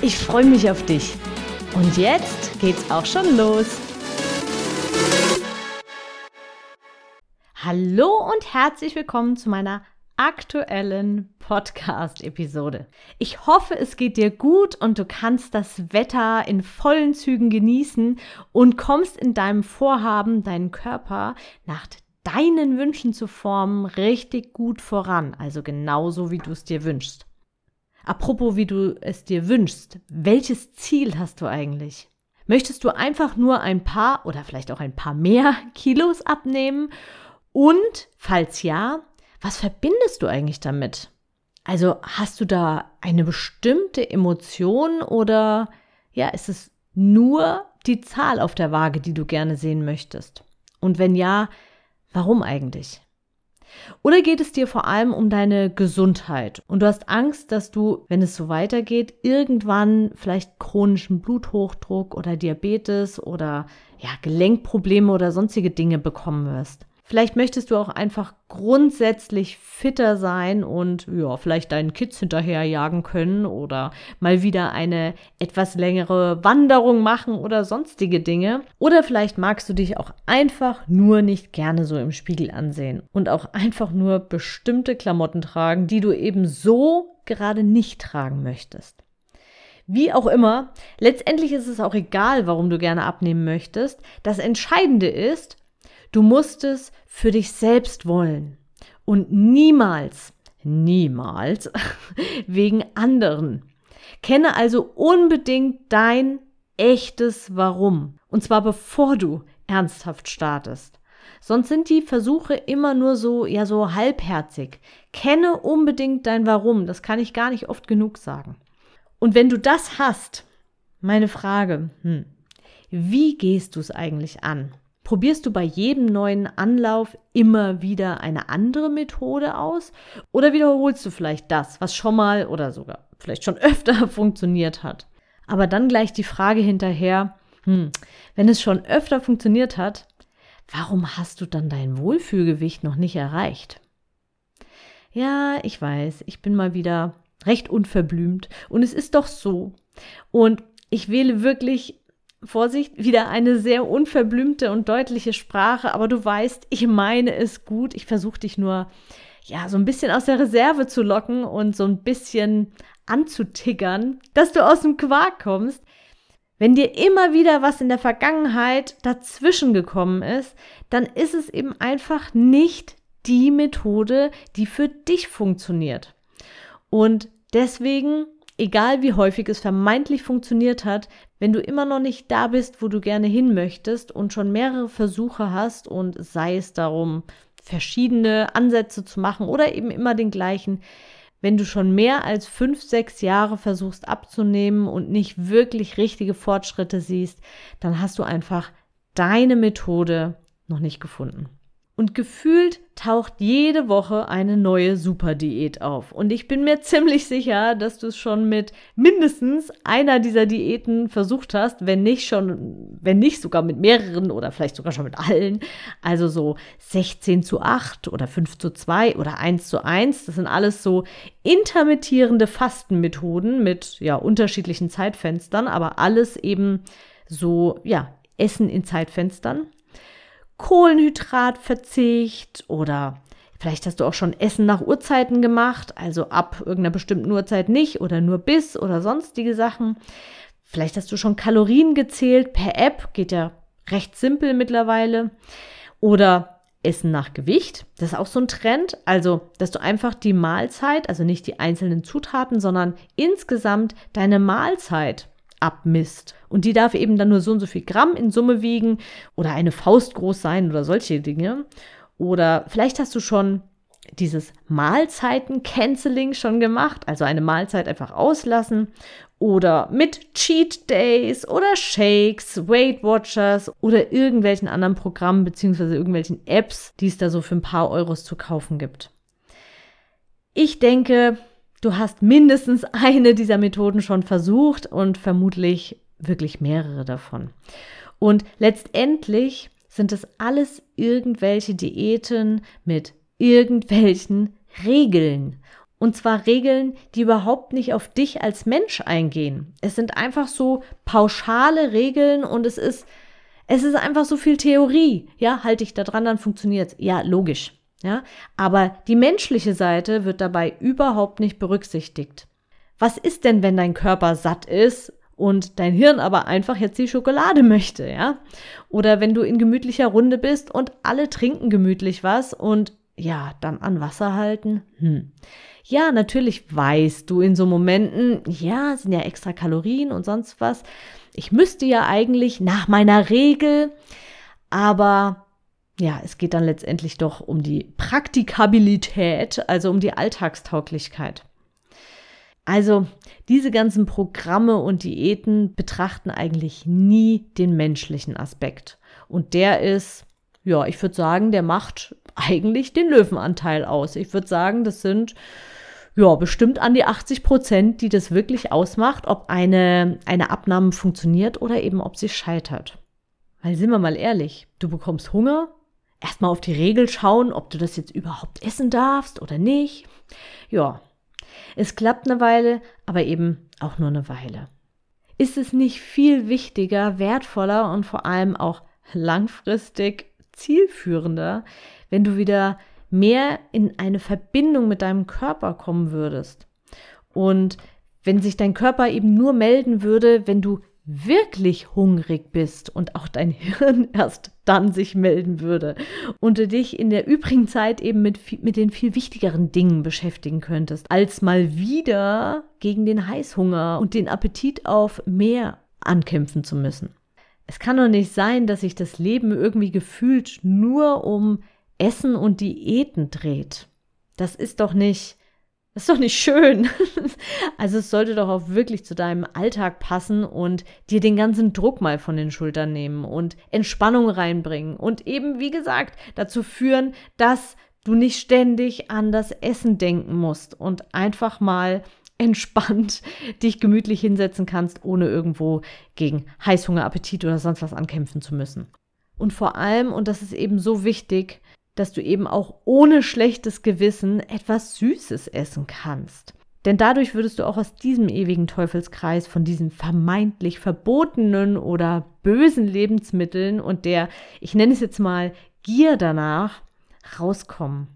Ich freue mich auf dich. Und jetzt geht's auch schon los. Hallo und herzlich willkommen zu meiner aktuellen Podcast-Episode. Ich hoffe, es geht dir gut und du kannst das Wetter in vollen Zügen genießen und kommst in deinem Vorhaben, deinen Körper nach deinen Wünschen zu formen, richtig gut voran, also genauso wie du es dir wünschst. Apropos, wie du es dir wünschst, welches Ziel hast du eigentlich? Möchtest du einfach nur ein paar oder vielleicht auch ein paar mehr Kilos abnehmen? Und falls ja, was verbindest du eigentlich damit? Also hast du da eine bestimmte Emotion oder ja, ist es nur die Zahl auf der Waage, die du gerne sehen möchtest? Und wenn ja, Warum eigentlich? Oder geht es dir vor allem um deine Gesundheit und du hast Angst, dass du, wenn es so weitergeht, irgendwann vielleicht chronischen Bluthochdruck oder Diabetes oder ja, Gelenkprobleme oder sonstige Dinge bekommen wirst? Vielleicht möchtest du auch einfach grundsätzlich fitter sein und ja, vielleicht deinen Kids hinterherjagen können oder mal wieder eine etwas längere Wanderung machen oder sonstige Dinge. Oder vielleicht magst du dich auch einfach nur nicht gerne so im Spiegel ansehen und auch einfach nur bestimmte Klamotten tragen, die du eben so gerade nicht tragen möchtest. Wie auch immer, letztendlich ist es auch egal, warum du gerne abnehmen möchtest. Das Entscheidende ist, Du musst es für dich selbst wollen und niemals, niemals wegen anderen. Kenne also unbedingt dein echtes Warum. Und zwar bevor du ernsthaft startest. Sonst sind die Versuche immer nur so, ja, so halbherzig. Kenne unbedingt dein Warum. Das kann ich gar nicht oft genug sagen. Und wenn du das hast, meine Frage, hm, wie gehst du es eigentlich an? Probierst du bei jedem neuen Anlauf immer wieder eine andere Methode aus oder wiederholst du vielleicht das, was schon mal oder sogar vielleicht schon öfter funktioniert hat? Aber dann gleich die Frage hinterher, hm, wenn es schon öfter funktioniert hat, warum hast du dann dein Wohlfühlgewicht noch nicht erreicht? Ja, ich weiß, ich bin mal wieder recht unverblümt und es ist doch so. Und ich wähle wirklich Vorsicht, wieder eine sehr unverblümte und deutliche Sprache, aber du weißt, ich meine es gut. Ich versuche dich nur, ja, so ein bisschen aus der Reserve zu locken und so ein bisschen anzutiggern, dass du aus dem Quark kommst. Wenn dir immer wieder was in der Vergangenheit dazwischen gekommen ist, dann ist es eben einfach nicht die Methode, die für dich funktioniert. Und deswegen egal wie häufig es vermeintlich funktioniert hat, wenn du immer noch nicht da bist, wo du gerne hin möchtest und schon mehrere Versuche hast und sei es darum, verschiedene Ansätze zu machen oder eben immer den gleichen, wenn du schon mehr als fünf, sechs Jahre versuchst abzunehmen und nicht wirklich richtige Fortschritte siehst, dann hast du einfach deine Methode noch nicht gefunden. Und gefühlt taucht jede Woche eine neue Superdiät auf. Und ich bin mir ziemlich sicher, dass du es schon mit mindestens einer dieser Diäten versucht hast, wenn nicht schon, wenn nicht sogar mit mehreren oder vielleicht sogar schon mit allen. Also so 16 zu 8 oder 5 zu 2 oder 1 zu 1. Das sind alles so intermittierende Fastenmethoden mit ja unterschiedlichen Zeitfenstern, aber alles eben so, ja, Essen in Zeitfenstern. Kohlenhydratverzicht oder vielleicht hast du auch schon Essen nach Uhrzeiten gemacht, also ab irgendeiner bestimmten Uhrzeit nicht oder nur bis oder sonstige Sachen. Vielleicht hast du schon Kalorien gezählt per App, geht ja recht simpel mittlerweile. Oder Essen nach Gewicht, das ist auch so ein Trend. Also, dass du einfach die Mahlzeit, also nicht die einzelnen Zutaten, sondern insgesamt deine Mahlzeit abmisst. Und die darf eben dann nur so und so viel Gramm in Summe wiegen oder eine Faust groß sein oder solche Dinge. Oder vielleicht hast du schon dieses Mahlzeiten-Canceling schon gemacht, also eine Mahlzeit einfach auslassen oder mit Cheat Days oder Shakes, Weight Watchers oder irgendwelchen anderen Programmen beziehungsweise irgendwelchen Apps, die es da so für ein paar Euros zu kaufen gibt. Ich denke, du hast mindestens eine dieser Methoden schon versucht und vermutlich wirklich mehrere davon. Und letztendlich sind es alles irgendwelche Diäten mit irgendwelchen Regeln. Und zwar Regeln, die überhaupt nicht auf dich als Mensch eingehen. Es sind einfach so pauschale Regeln und es ist, es ist einfach so viel Theorie. Ja, halte ich da dran, dann funktioniert's. Ja, logisch. Ja, aber die menschliche Seite wird dabei überhaupt nicht berücksichtigt. Was ist denn, wenn dein Körper satt ist und dein Hirn aber einfach jetzt die Schokolade möchte, ja? Oder wenn du in gemütlicher Runde bist und alle trinken gemütlich was und ja, dann an Wasser halten? Hm. Ja, natürlich weißt du in so Momenten, ja, sind ja extra Kalorien und sonst was. Ich müsste ja eigentlich nach meiner Regel, aber ja, es geht dann letztendlich doch um die Praktikabilität, also um die Alltagstauglichkeit. Also diese ganzen Programme und Diäten betrachten eigentlich nie den menschlichen Aspekt. Und der ist, ja, ich würde sagen, der macht eigentlich den Löwenanteil aus. Ich würde sagen, das sind ja, bestimmt an die 80 Prozent, die das wirklich ausmacht, ob eine, eine Abnahme funktioniert oder eben ob sie scheitert. Weil sind wir mal ehrlich, du bekommst Hunger, erstmal auf die Regel schauen, ob du das jetzt überhaupt essen darfst oder nicht. Ja, es klappt eine Weile, aber eben auch nur eine Weile. Ist es nicht viel wichtiger, wertvoller und vor allem auch langfristig zielführender, wenn du wieder mehr in eine Verbindung mit deinem Körper kommen würdest. Und wenn sich dein Körper eben nur melden würde, wenn du wirklich hungrig bist und auch dein Hirn erst dann sich melden würde und du dich in der übrigen Zeit eben mit, mit den viel wichtigeren Dingen beschäftigen könntest, als mal wieder gegen den Heißhunger und den Appetit auf mehr ankämpfen zu müssen. Es kann doch nicht sein, dass sich das Leben irgendwie gefühlt nur um Essen und Diäten dreht. Das ist doch nicht, das ist doch nicht schön. also es sollte doch auch wirklich zu deinem Alltag passen und dir den ganzen Druck mal von den Schultern nehmen und Entspannung reinbringen und eben, wie gesagt, dazu führen, dass du nicht ständig an das Essen denken musst und einfach mal entspannt dich gemütlich hinsetzen kannst, ohne irgendwo gegen Heißhunger, Appetit oder sonst was ankämpfen zu müssen. Und vor allem, und das ist eben so wichtig, dass du eben auch ohne schlechtes Gewissen etwas Süßes essen kannst. Denn dadurch würdest du auch aus diesem ewigen Teufelskreis von diesen vermeintlich verbotenen oder bösen Lebensmitteln und der, ich nenne es jetzt mal, Gier danach rauskommen.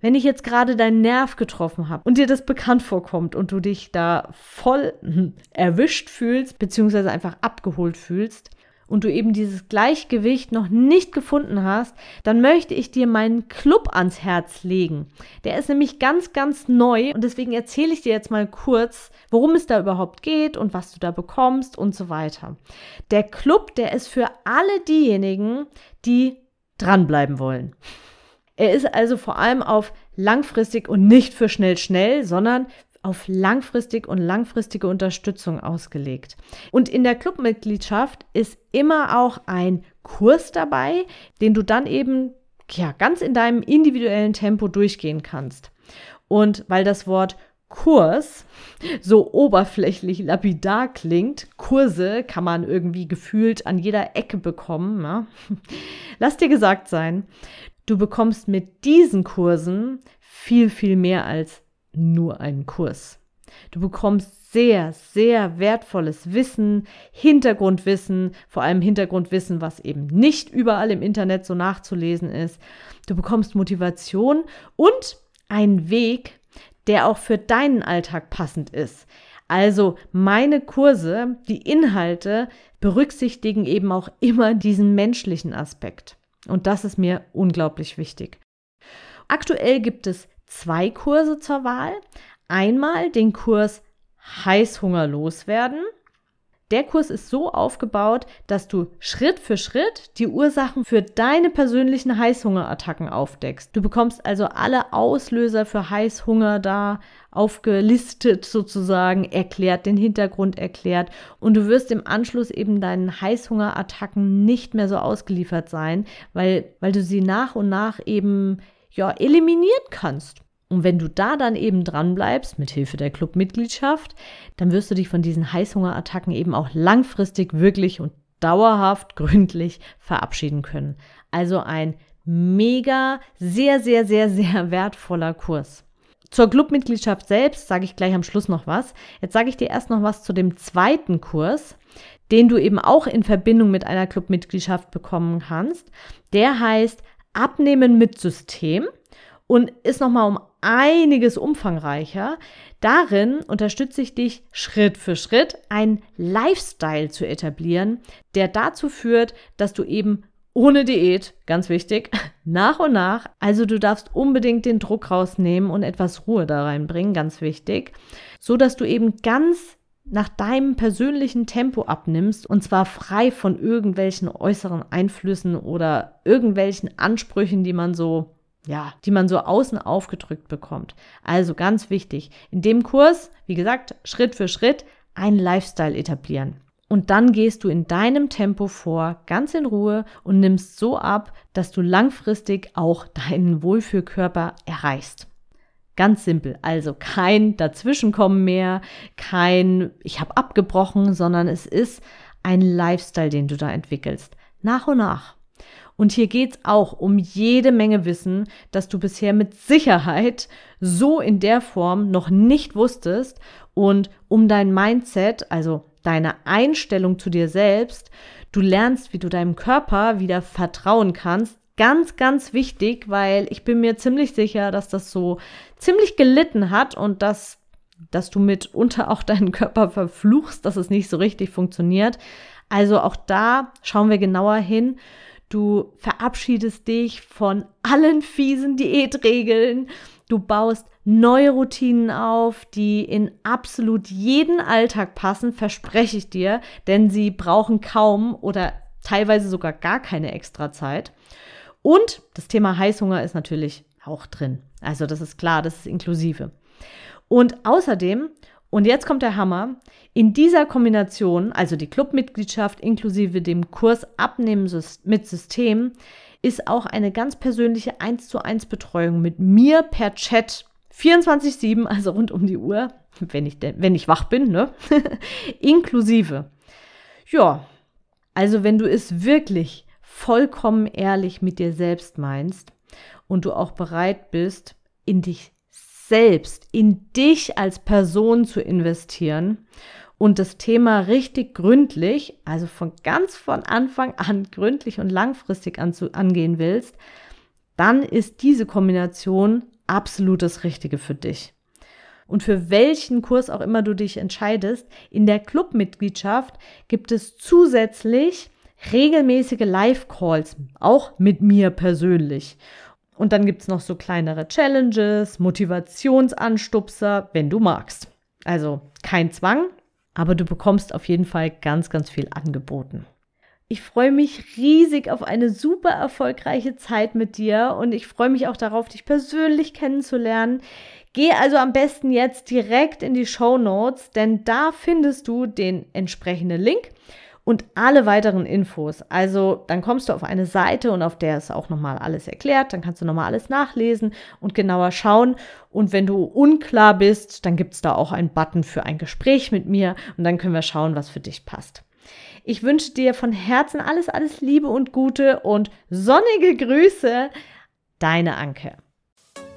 Wenn ich jetzt gerade deinen Nerv getroffen habe und dir das bekannt vorkommt und du dich da voll erwischt fühlst, beziehungsweise einfach abgeholt fühlst, und du eben dieses Gleichgewicht noch nicht gefunden hast, dann möchte ich dir meinen Club ans Herz legen. Der ist nämlich ganz, ganz neu und deswegen erzähle ich dir jetzt mal kurz, worum es da überhaupt geht und was du da bekommst und so weiter. Der Club, der ist für alle diejenigen, die dranbleiben wollen. Er ist also vor allem auf langfristig und nicht für schnell schnell, sondern auf langfristig und langfristige Unterstützung ausgelegt. Und in der Clubmitgliedschaft ist immer auch ein Kurs dabei, den du dann eben ja, ganz in deinem individuellen Tempo durchgehen kannst. Und weil das Wort Kurs so oberflächlich lapidar klingt, Kurse kann man irgendwie gefühlt an jeder Ecke bekommen. Ja? Lass dir gesagt sein, du bekommst mit diesen Kursen viel, viel mehr als nur einen Kurs. Du bekommst sehr, sehr wertvolles Wissen, Hintergrundwissen, vor allem Hintergrundwissen, was eben nicht überall im Internet so nachzulesen ist. Du bekommst Motivation und einen Weg, der auch für deinen Alltag passend ist. Also meine Kurse, die Inhalte berücksichtigen eben auch immer diesen menschlichen Aspekt. Und das ist mir unglaublich wichtig. Aktuell gibt es zwei Kurse zur Wahl. Einmal den Kurs Heißhunger loswerden. Der Kurs ist so aufgebaut, dass du Schritt für Schritt die Ursachen für deine persönlichen Heißhungerattacken aufdeckst. Du bekommst also alle Auslöser für Heißhunger da aufgelistet sozusagen, erklärt, den Hintergrund erklärt und du wirst im Anschluss eben deinen Heißhungerattacken nicht mehr so ausgeliefert sein, weil, weil du sie nach und nach eben ja, eliminieren kannst. Und wenn du da dann eben dran bleibst, mit Hilfe der Clubmitgliedschaft, dann wirst du dich von diesen Heißhungerattacken eben auch langfristig wirklich und dauerhaft gründlich verabschieden können. Also ein mega, sehr, sehr, sehr, sehr wertvoller Kurs. Zur Clubmitgliedschaft selbst sage ich gleich am Schluss noch was. Jetzt sage ich dir erst noch was zu dem zweiten Kurs, den du eben auch in Verbindung mit einer Clubmitgliedschaft bekommen kannst. Der heißt Abnehmen mit System und ist nochmal um einiges umfangreicher. Darin unterstütze ich dich Schritt für Schritt, einen Lifestyle zu etablieren, der dazu führt, dass du eben ohne Diät, ganz wichtig, nach und nach, also du darfst unbedingt den Druck rausnehmen und etwas Ruhe da reinbringen, ganz wichtig, so dass du eben ganz nach deinem persönlichen Tempo abnimmst und zwar frei von irgendwelchen äußeren Einflüssen oder irgendwelchen Ansprüchen, die man so ja, die man so außen aufgedrückt bekommt. Also ganz wichtig, in dem Kurs, wie gesagt, Schritt für Schritt einen Lifestyle etablieren. Und dann gehst du in deinem Tempo vor, ganz in Ruhe und nimmst so ab, dass du langfristig auch deinen Wohlfühlkörper erreichst. Ganz simpel, also kein Dazwischenkommen mehr, kein ich habe abgebrochen, sondern es ist ein Lifestyle, den du da entwickelst. Nach und nach. Und hier geht's auch um jede Menge Wissen, das du bisher mit Sicherheit so in der Form noch nicht wusstest und um dein Mindset, also deine Einstellung zu dir selbst. Du lernst, wie du deinem Körper wieder vertrauen kannst. Ganz, ganz wichtig, weil ich bin mir ziemlich sicher, dass das so ziemlich gelitten hat und dass, dass du mitunter auch deinen Körper verfluchst, dass es nicht so richtig funktioniert. Also auch da schauen wir genauer hin. Du verabschiedest dich von allen fiesen Diätregeln. Du baust neue Routinen auf, die in absolut jeden Alltag passen, verspreche ich dir, denn sie brauchen kaum oder teilweise sogar gar keine extra Zeit. Und das Thema Heißhunger ist natürlich auch drin. Also das ist klar, das ist inklusive. Und außerdem und jetzt kommt der Hammer. In dieser Kombination, also die Clubmitgliedschaft inklusive dem Kurs Abnehmen mit System, ist auch eine ganz persönliche 1 zu 1 Betreuung mit mir per Chat 24-7, also rund um die Uhr, wenn ich, wenn ich wach bin, ne? inklusive. Ja, also wenn du es wirklich vollkommen ehrlich mit dir selbst meinst und du auch bereit bist, in dich selbst, in dich als Person zu investieren und das Thema richtig gründlich, also von ganz von Anfang an gründlich und langfristig anzu, angehen willst, dann ist diese Kombination absolut das Richtige für dich. Und für welchen Kurs auch immer du dich entscheidest, in der Clubmitgliedschaft gibt es zusätzlich regelmäßige Live-Calls, auch mit mir persönlich. Und dann gibt es noch so kleinere Challenges, Motivationsanstupser, wenn du magst. Also kein Zwang, aber du bekommst auf jeden Fall ganz, ganz viel angeboten. Ich freue mich riesig auf eine super erfolgreiche Zeit mit dir und ich freue mich auch darauf, dich persönlich kennenzulernen. Geh also am besten jetzt direkt in die Show Notes, denn da findest du den entsprechenden Link und alle weiteren Infos. Also dann kommst du auf eine Seite und auf der ist auch nochmal alles erklärt. Dann kannst du nochmal alles nachlesen und genauer schauen. Und wenn du unklar bist, dann gibt es da auch einen Button für ein Gespräch mit mir und dann können wir schauen, was für dich passt. Ich wünsche dir von Herzen alles, alles Liebe und Gute und sonnige Grüße. Deine Anke.